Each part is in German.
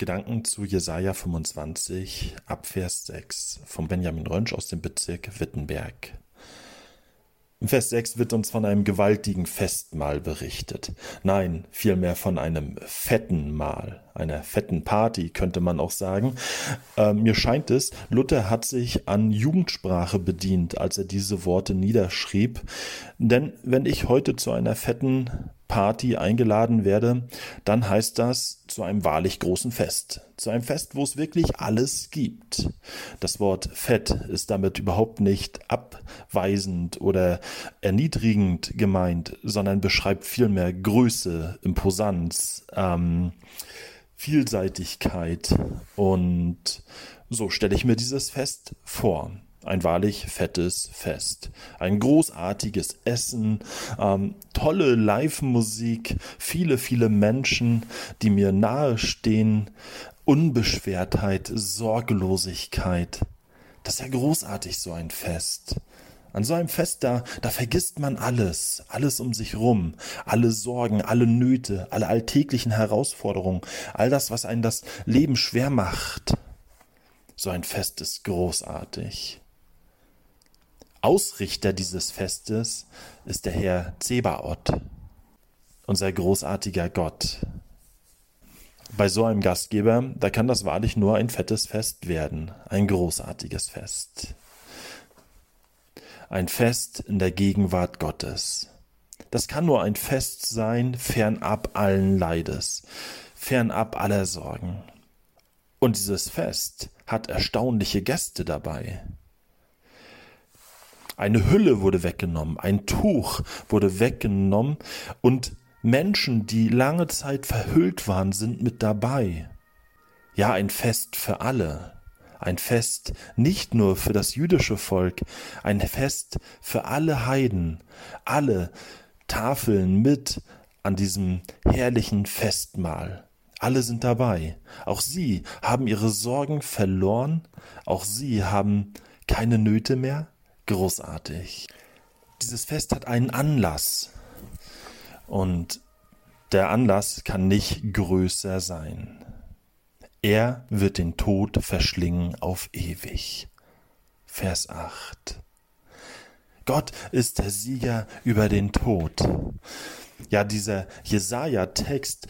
Gedanken zu Jesaja 25, Abvers 6 von Benjamin Rönsch aus dem Bezirk Wittenberg. Im Vers 6 wird uns von einem gewaltigen Festmahl berichtet. Nein, vielmehr von einem fetten Mahl, einer fetten Party könnte man auch sagen. Äh, mir scheint es, Luther hat sich an Jugendsprache bedient, als er diese Worte niederschrieb. Denn wenn ich heute zu einer fetten Party eingeladen werde, dann heißt das zu einem wahrlich großen Fest. Zu einem Fest, wo es wirklich alles gibt. Das Wort Fett ist damit überhaupt nicht abweisend oder erniedrigend gemeint, sondern beschreibt vielmehr Größe, Imposanz, ähm, Vielseitigkeit. Und so stelle ich mir dieses Fest vor ein wahrlich fettes Fest. Ein großartiges Essen, ähm, tolle Live-Musik, viele, viele Menschen, die mir nahestehen, Unbeschwertheit, Sorglosigkeit. Das ist ja großartig, so ein Fest. An so einem Fest da, da vergisst man alles, alles um sich rum, alle Sorgen, alle Nöte, alle alltäglichen Herausforderungen, all das, was einen das Leben schwer macht. So ein Fest ist großartig. Ausrichter dieses Festes ist der Herr Zebaoth, unser großartiger Gott. Bei so einem Gastgeber, da kann das wahrlich nur ein fettes Fest werden, ein großartiges Fest. Ein Fest in der Gegenwart Gottes. Das kann nur ein Fest sein, fernab allen Leides, fernab aller Sorgen. Und dieses Fest hat erstaunliche Gäste dabei. Eine Hülle wurde weggenommen, ein Tuch wurde weggenommen und Menschen, die lange Zeit verhüllt waren, sind mit dabei. Ja, ein Fest für alle. Ein Fest nicht nur für das jüdische Volk, ein Fest für alle Heiden, alle Tafeln mit an diesem herrlichen Festmahl. Alle sind dabei. Auch sie haben ihre Sorgen verloren. Auch sie haben keine Nöte mehr großartig. Dieses Fest hat einen Anlass und der Anlass kann nicht größer sein. Er wird den Tod verschlingen auf ewig. Vers 8. Gott ist der Sieger über den Tod. Ja, dieser Jesaja-Text,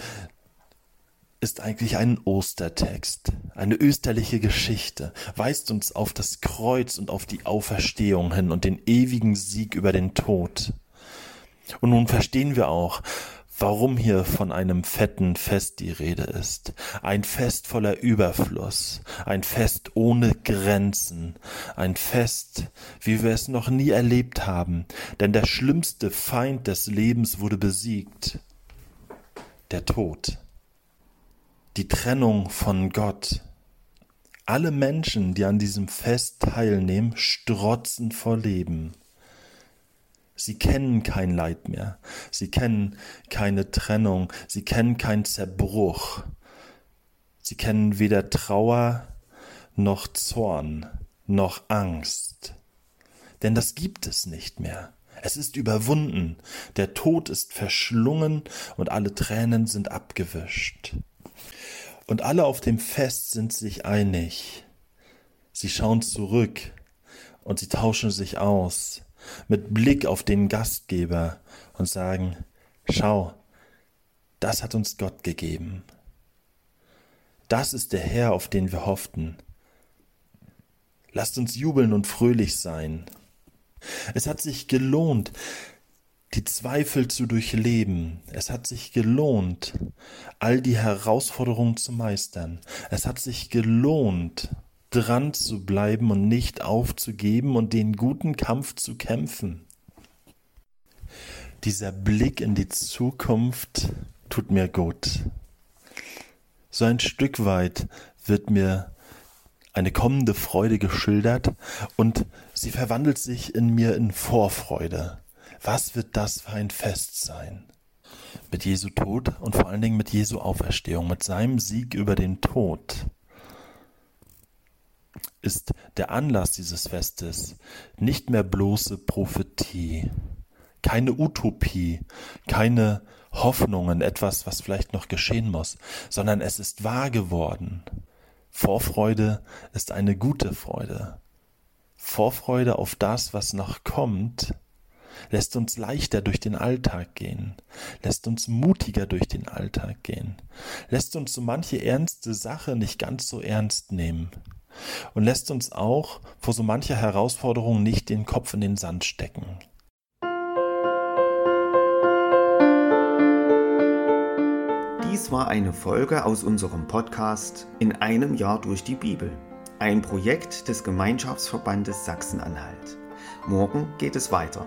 ist eigentlich ein Ostertext, eine österliche Geschichte, weist uns auf das Kreuz und auf die Auferstehung hin und den ewigen Sieg über den Tod. Und nun verstehen wir auch, warum hier von einem fetten Fest die Rede ist. Ein Fest voller Überfluss, ein Fest ohne Grenzen, ein Fest, wie wir es noch nie erlebt haben, denn der schlimmste Feind des Lebens wurde besiegt, der Tod die Trennung von Gott. Alle Menschen, die an diesem Fest teilnehmen, strotzen vor Leben. Sie kennen kein Leid mehr, sie kennen keine Trennung, sie kennen keinen Zerbruch, sie kennen weder Trauer noch Zorn noch Angst. Denn das gibt es nicht mehr. Es ist überwunden, der Tod ist verschlungen und alle Tränen sind abgewischt. Und alle auf dem Fest sind sich einig. Sie schauen zurück und sie tauschen sich aus mit Blick auf den Gastgeber und sagen, schau, das hat uns Gott gegeben. Das ist der Herr, auf den wir hofften. Lasst uns jubeln und fröhlich sein. Es hat sich gelohnt, die Zweifel zu durchleben. Es hat sich gelohnt, all die Herausforderungen zu meistern. Es hat sich gelohnt, dran zu bleiben und nicht aufzugeben und den guten Kampf zu kämpfen. Dieser Blick in die Zukunft tut mir gut. So ein Stück weit wird mir eine kommende Freude geschildert und sie verwandelt sich in mir in Vorfreude. Was wird das für ein Fest sein? Mit Jesu Tod und vor allen Dingen mit Jesu Auferstehung, mit seinem Sieg über den Tod ist der Anlass dieses Festes nicht mehr bloße Prophetie, keine Utopie, keine Hoffnungen, etwas, was vielleicht noch geschehen muss, sondern es ist wahr geworden. Vorfreude ist eine gute Freude. Vorfreude auf das, was noch kommt, lässt uns leichter durch den Alltag gehen, lässt uns mutiger durch den Alltag gehen, lässt uns so manche ernste Sache nicht ganz so ernst nehmen und lässt uns auch vor so mancher Herausforderung nicht den Kopf in den Sand stecken. Dies war eine Folge aus unserem Podcast In einem Jahr durch die Bibel, ein Projekt des Gemeinschaftsverbandes Sachsen-Anhalt. Morgen geht es weiter.